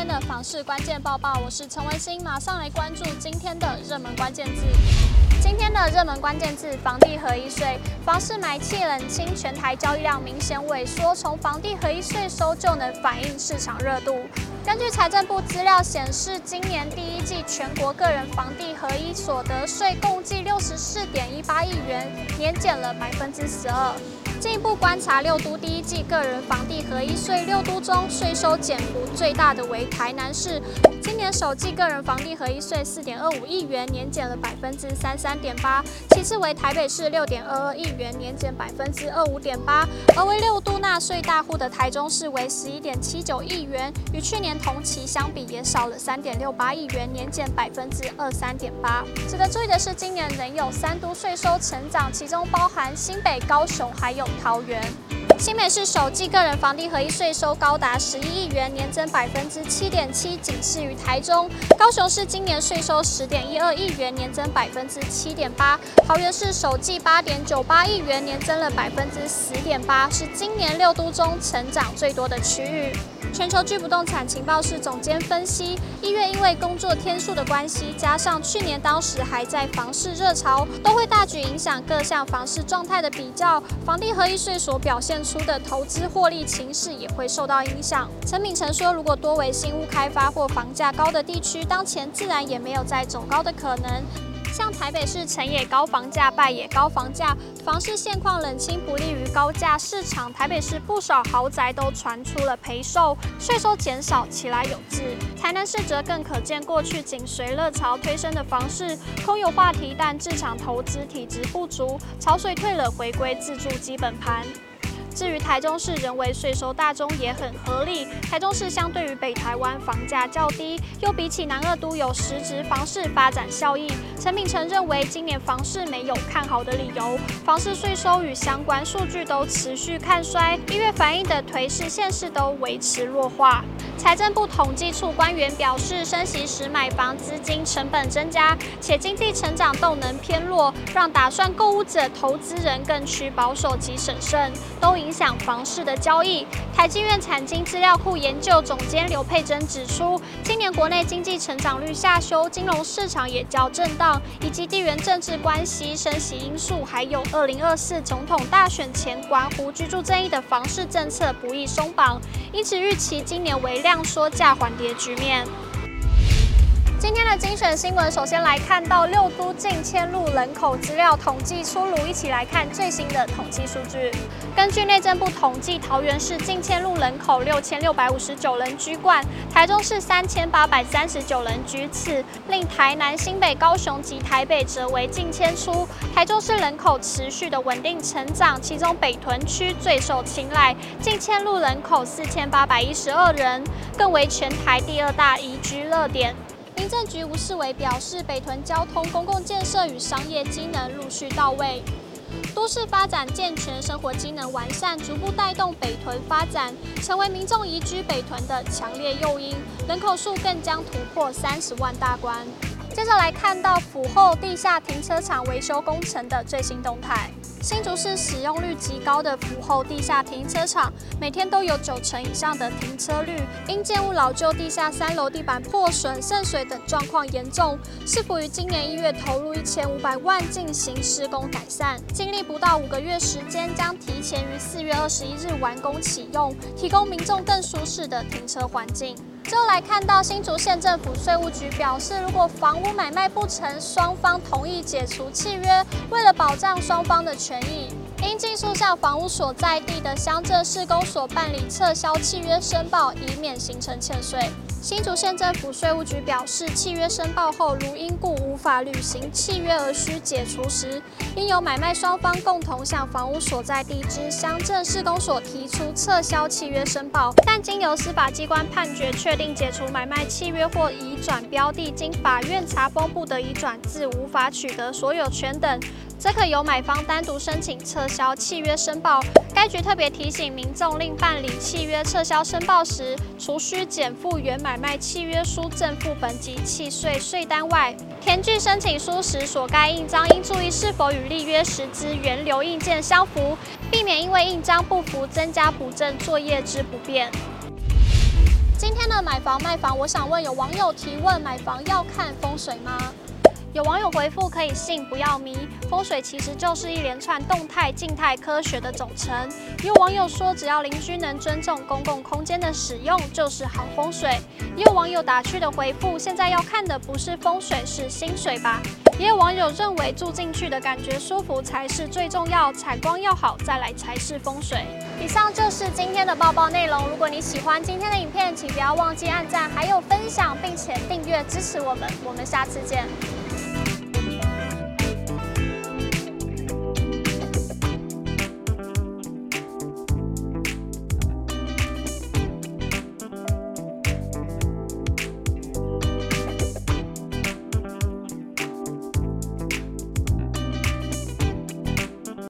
天的房市关键报报，我是陈文心，马上来关注今天的热门关键字。今天的热门关键字：房地合一税。房市买气冷清，全台交易量明显萎缩，从房地合一税收就能反映市场热度。根据财政部资料显示，今年第一季全国个人房地合一所得税共计六十四点一八亿元，年减了百分之十二。进一步观察六都第一季个人房地合一税，六都中税收减幅最大的为台南市，今年首季个人房地合一税四点二五亿元，年减了百分之三三点八。其次为台北市六点二二亿元，年减百分之二五点八。而为六都纳税大户的台中市为十一点七九亿元，与去年同期相比也少了三点六八亿元，年减百分之二三点八。值得注意的是，今年仍有三都税收成长，其中包含新北、高雄还有。桃园新北市首季个人房地合一税收高达十一亿元，年增百分之七点七，仅次于台中。高雄市今年税收十点一二亿元，年增百分之七点八。桃园市首季八点九八亿元，年增了百分之十点八，是今年六都中成长最多的区域。全球居不动产情报室总监分析，一月因为工作天数的关系，加上去年当时还在房市热潮，都会大举影响各项房市状态的比较。房地合一税所表现出的投资获利情势也会受到影响。陈敏成说，如果多为新屋开发或房价高的地区，当前自然也没有再走高的可能。像台北市成也高房价，败也高房价，房市现况冷清不利于高价市场。台北市不少豪宅都传出了赔售，税收减少，其来有自。台南市则更可见，过去紧随热潮推升的房市空有话题，但市场投资体质不足，潮水退了，回归自住基本盘。至于台中市，人为税收大宗也很合理。台中市相对于北台湾房价较低，又比起南二都有实质房市发展效益。陈敏成认为，今年房市没有看好的理由，房市税收与相关数据都持续看衰，一月反映的颓势现势都维持弱化。财政部统计处官员表示，升息时买房资金成本增加，且经济成长动能偏弱，让打算购物者、投资人更趋保守及审慎，都影响房市的交易。台经院产经资料库研究总监刘佩珍指出，今年国内经济成长率下修，金融市场也较震荡，以及地缘政治关系、升息因素，还有二零二四总统大选前关乎居住正义的房市政策不易松绑，因此预期今年为量缩价缓跌局面。今天的精选新闻，首先来看到六都近迁入人口资料统计出炉，一起来看最新的统计数据。根据内政部统计，桃园市近迁入人口六千六百五十九人居冠，台中市三千八百三十九人居次，令台南、新北、高雄及台北则为近迁出。台中市人口持续的稳定成长，其中北屯区最受青睐，近迁入人口四千八百一十二人，更为全台第二大宜居热点。政局吴世伟表示，北屯交通、公共建设与商业机能陆续到位，都市发展健全，生活机能完善，逐步带动北屯发展，成为民众移居北屯的强烈诱因，人口数更将突破三十万大关。接着来看到府后地下停车场维修工程的最新动态。新竹市使用率极高的府后地下停车场，每天都有九成以上的停车率，因建物老旧，地下三楼地板破损、渗水等状况严重。市府于今年一月投入一千五百万进行施工改善，经历不到五个月时间，将提前于四月二十一日完工启用，提供民众更舒适的停车环境。最后来看到新竹县政府税务局表示，如果房屋买卖不成，双方同意解除契约，为了保障双方的权益，应尽速向房屋所在地的乡镇市公所办理撤销契约申报，以免形成欠税。新竹县政府税务局表示，契约申报后如因故无法履行契约而需解除时，应由买卖双方共同向房屋所在地之乡镇市公所提出撤销契约申报。但经由司法机关判决确定解除买卖契约或移转标的，经法院查封不得移转自无法取得所有权等，则可由买方单独申请撤销契约申报。该局特别提醒民众，另办理契约撤销申报时，除需检附原买卖契约书正副本及契税税单外，填具申请书时所盖印章应注意是否与立约时之原留印件相符，避免因为印章不符增加补正作业之不便。今天的买房卖房，我想问有网友提问：买房要看风水吗？有网友回复：可以信不要迷，风水其实就是一连串动态、静态科学的总称。也有网友说，只要邻居能尊重公共空间的使用，就是好风水。也有网友打趣的回复：现在要看的不是风水，是薪水吧？也有网友认为，住进去的感觉舒服才是最重要，采光要好，再来才是风水。以上就是今天的报报内容。如果你喜欢今天的影片，请不要忘记按赞，还有分享，并且订阅支持我们。我们下次见。